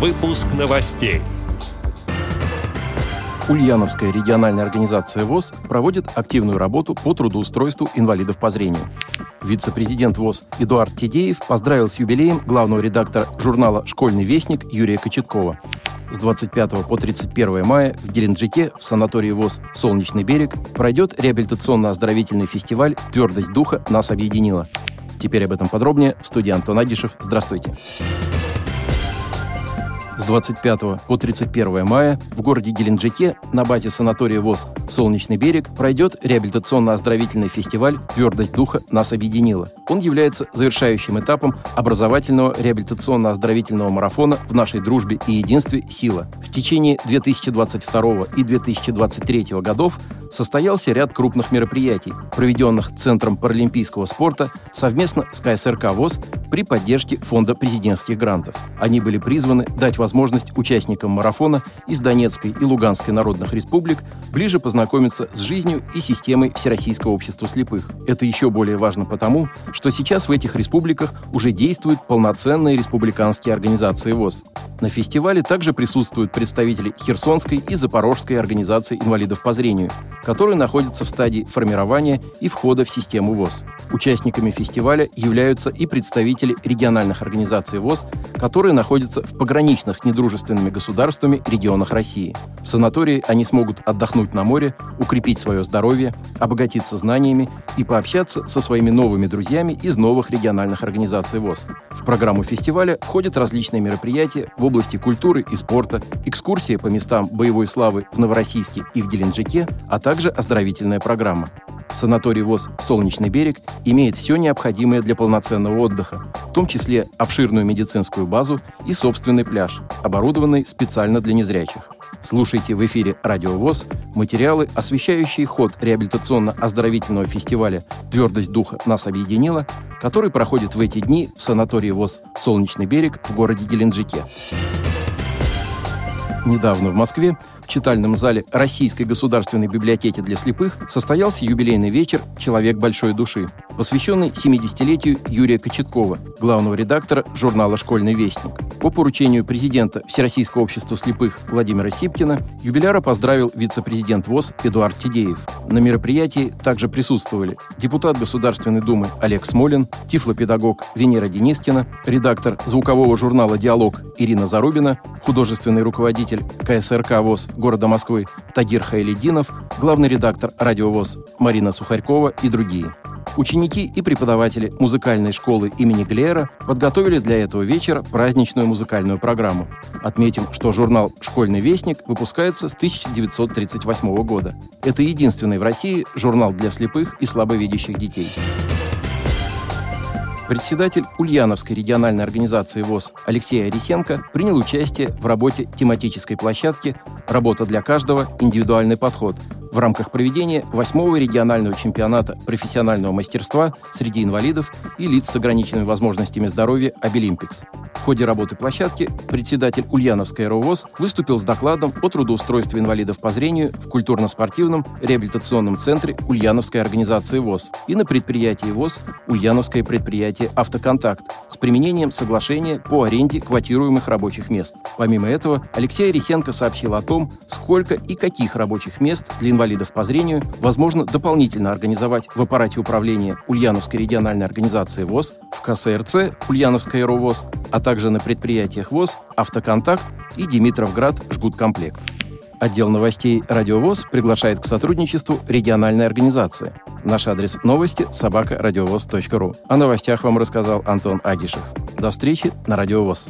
Выпуск новостей. Ульяновская региональная организация ВОЗ проводит активную работу по трудоустройству инвалидов по зрению. Вице-президент ВОЗ Эдуард Тедеев поздравил с юбилеем главного редактора журнала «Школьный вестник» Юрия Кочеткова. С 25 по 31 мая в Геленджике в санатории ВОЗ «Солнечный берег» пройдет реабилитационно-оздоровительный фестиваль «Твердость духа нас объединила». Теперь об этом подробнее в студии Антон Агишев. Здравствуйте. С 25 по 31 мая в городе Геленджике на базе санатория ВОЗ «Солнечный берег» пройдет реабилитационно-оздоровительный фестиваль «Твердость духа нас объединила». Он является завершающим этапом образовательного реабилитационно-оздоровительного марафона в нашей дружбе и единстве «Сила». В течение 2022 и 2023 годов состоялся ряд крупных мероприятий, проведенных Центром паралимпийского спорта совместно с КСРК ВОЗ при поддержке Фонда президентских грантов. Они были призваны дать возможность участникам марафона из Донецкой и Луганской народных республик ближе познакомиться с жизнью и системой Всероссийского общества слепых. Это еще более важно потому, что сейчас в этих республиках уже действуют полноценные республиканские организации ВОЗ. На фестивале также присутствуют представители Херсонской и Запорожской организации инвалидов по зрению, которые находятся в стадии формирования и входа в систему ВОЗ. Участниками фестиваля являются и представители региональных организаций ВОЗ, которые находятся в пограничных с недружественными государствами регионах России. В санатории они смогут отдохнуть на море, укрепить свое здоровье, обогатиться знаниями и пообщаться со своими новыми друзьями из новых региональных организаций ВОЗ. В программу фестиваля входят различные мероприятия в области культуры и спорта, экскурсия по местам боевой славы в Новороссийске и в Геленджике, а также оздоровительная программа. Санаторий ВОЗ «Солнечный берег» имеет все необходимое для полноценного отдыха, в том числе обширную медицинскую базу и собственный пляж, оборудованный специально для незрячих. Слушайте в эфире «Радио ВОЗ» материалы, освещающие ход реабилитационно-оздоровительного фестиваля «Твердость духа нас объединила», который проходит в эти дни в санатории ВОЗ «Солнечный берег» в городе Геленджике. Недавно в Москве читальном зале Российской государственной библиотеки для слепых состоялся юбилейный вечер «Человек большой души», посвященный 70-летию Юрия Кочеткова, главного редактора журнала «Школьный вестник». По поручению президента Всероссийского общества слепых Владимира Сипкина юбиляра поздравил вице-президент ВОЗ Эдуард Тидеев. На мероприятии также присутствовали депутат Государственной Думы Олег Смолин, тифлопедагог Венера Денискина, редактор звукового журнала «Диалог» Ирина Зарубина, художественный руководитель КСРК ВОЗ города Москвы Тагир Хайлединов, главный редактор «Радиовоз» Марина Сухарькова и другие. Ученики и преподаватели музыкальной школы имени Глера подготовили для этого вечера праздничную музыкальную программу. Отметим, что журнал «Школьный вестник» выпускается с 1938 года. Это единственный в России журнал для слепых и слабовидящих детей. Председатель Ульяновской региональной организации ВОЗ Алексей Арисенко принял участие в работе тематической площадки «Работа для каждого. Индивидуальный подход», в рамках проведения восьмого регионального чемпионата профессионального мастерства среди инвалидов и лиц с ограниченными возможностями здоровья «Обилимпикс». В ходе работы площадки председатель Ульяновской РОВОЗ выступил с докладом о трудоустройстве инвалидов по зрению в культурно-спортивном реабилитационном центре Ульяновской организации ВОЗ и на предприятии ВОЗ Ульяновское предприятие «Автоконтакт» с применением соглашения по аренде квотируемых рабочих мест. Помимо этого, Алексей Арисенко сообщил о том, сколько и каких рабочих мест для инвалидов по зрению возможно дополнительно организовать в аппарате управления Ульяновской региональной организации ВОЗ, в КСРЦ Ульяновская РОВОЗ, а также на предприятиях ВОЗ, Автоконтакт и Димитровград Жгуткомплект. Отдел новостей «Радиовоз» приглашает к сотрудничеству региональной организации. Наш адрес новости – собакарадиовоз.ру. О новостях вам рассказал Антон Агишев. До встречи на «Радиовоз».